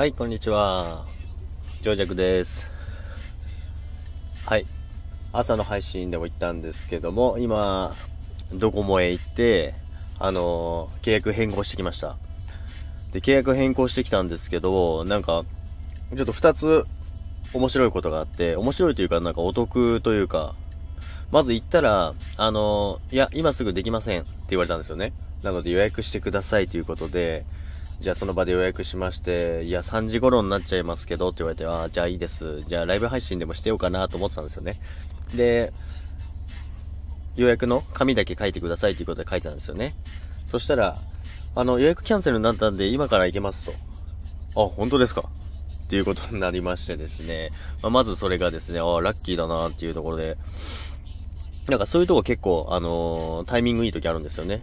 はい、こんにちは。ジョージャクです。はい。朝の配信でも言ったんですけども、今、ドコモへ行って、あのー、契約変更してきました。で、契約変更してきたんですけど、なんか、ちょっと二つ面白いことがあって、面白いというか、なんかお得というか、まず行ったら、あのー、いや、今すぐできませんって言われたんですよね。なので予約してくださいということで、じゃあその場で予約しまして、いや、3時頃になっちゃいますけどって言われて、ああ、じゃあいいです。じゃあライブ配信でもしてようかなと思ってたんですよね。で、予約の紙だけ書いてくださいということで書いてたんですよね。そしたら、あの、予約キャンセルになったんで今から行けますと。あ、本当ですか？っていうことになりましてですね。まあ、まずそれがですね、ああ、ラッキーだなっていうところで、なんかそういうとこ結構、あのー、タイミングいい時あるんですよね。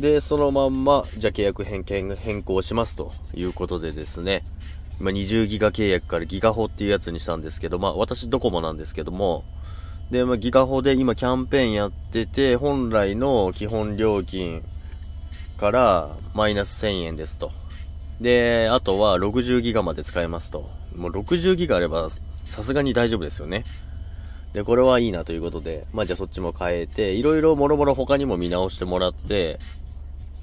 で、そのまんま、じゃあ契約変変更しますということでですね、今20ギガ契約からギガホっていうやつにしたんですけど、まあ私ドコモなんですけども、で、まあギガホで今キャンペーンやってて、本来の基本料金からマイナス1000円ですと。で、あとは60ギガまで使えますと。もう60ギガあればさすがに大丈夫ですよね。で、これはいいなということで、まあじゃあそっちも変えて、いろいろもろもろ他にも見直してもらって、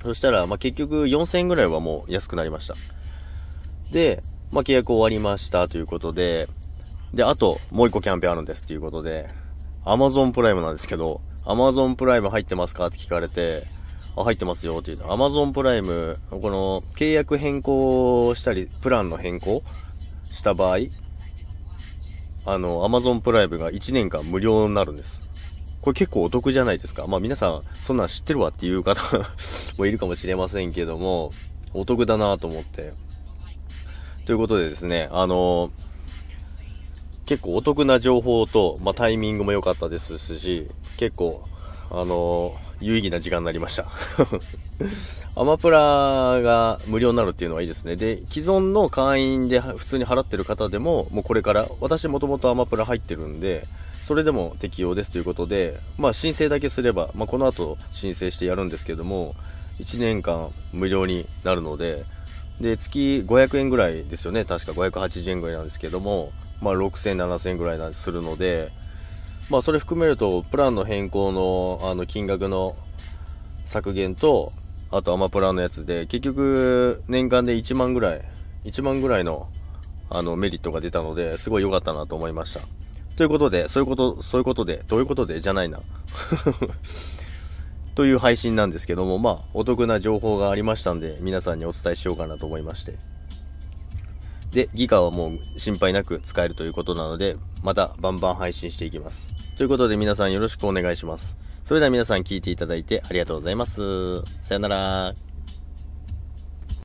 そしたら、まあ、結局4000円ぐらいはもう安くなりました。で、まあ、契約終わりましたということで、で、あと、もう一個キャンペーンあるんですっていうことで、Amazon プライムなんですけど、Amazon プライム入ってますか？って聞かれて、あ、入ってますよって言うと、Amazon プライム、この、契約変更したり、プランの変更した場合、あの、Amazon プライムが1年間無料になるんです。これ結構お得じゃないですか。まあ皆さん、そんなん知ってるわっていう方 もいるかもしれませんけども、お得だなと思って。ということでですね、あの、結構お得な情報と、まあタイミングも良かったですし、結構、あの、有意義な時間になりました。アマプラが無料になるっていうのはいいですね。で、既存の会員で普通に払ってる方でも、もうこれから、私もともとアマプラ入ってるんで、それでも適用ですということで、まあ申請だけすれば、まあこの後申請してやるんですけども、1年間無料になるので、で、月500円ぐらいですよね。確か580円ぐらいなんですけども、まあ6000、7000円ぐらいするので、まあそれ含めると、プランの変更の、あの、金額の削減と、あとアマプラのやつで、結局、年間で1万ぐらい、1万ぐらいの、あの、メリットが出たので、すごい良かったなと思いました。ということで、そういうこと、そういうことで、どういうことでじゃないな。という配信なんですけども、まあ、お得な情報がありましたんで、皆さんにお伝えしようかなと思いまして。で、ギガはもう心配なく使えるということなので、またバンバン配信していきます。ということで皆さんよろしくお願いします。それでは皆さん聞いていただいてありがとうございます。さよなら。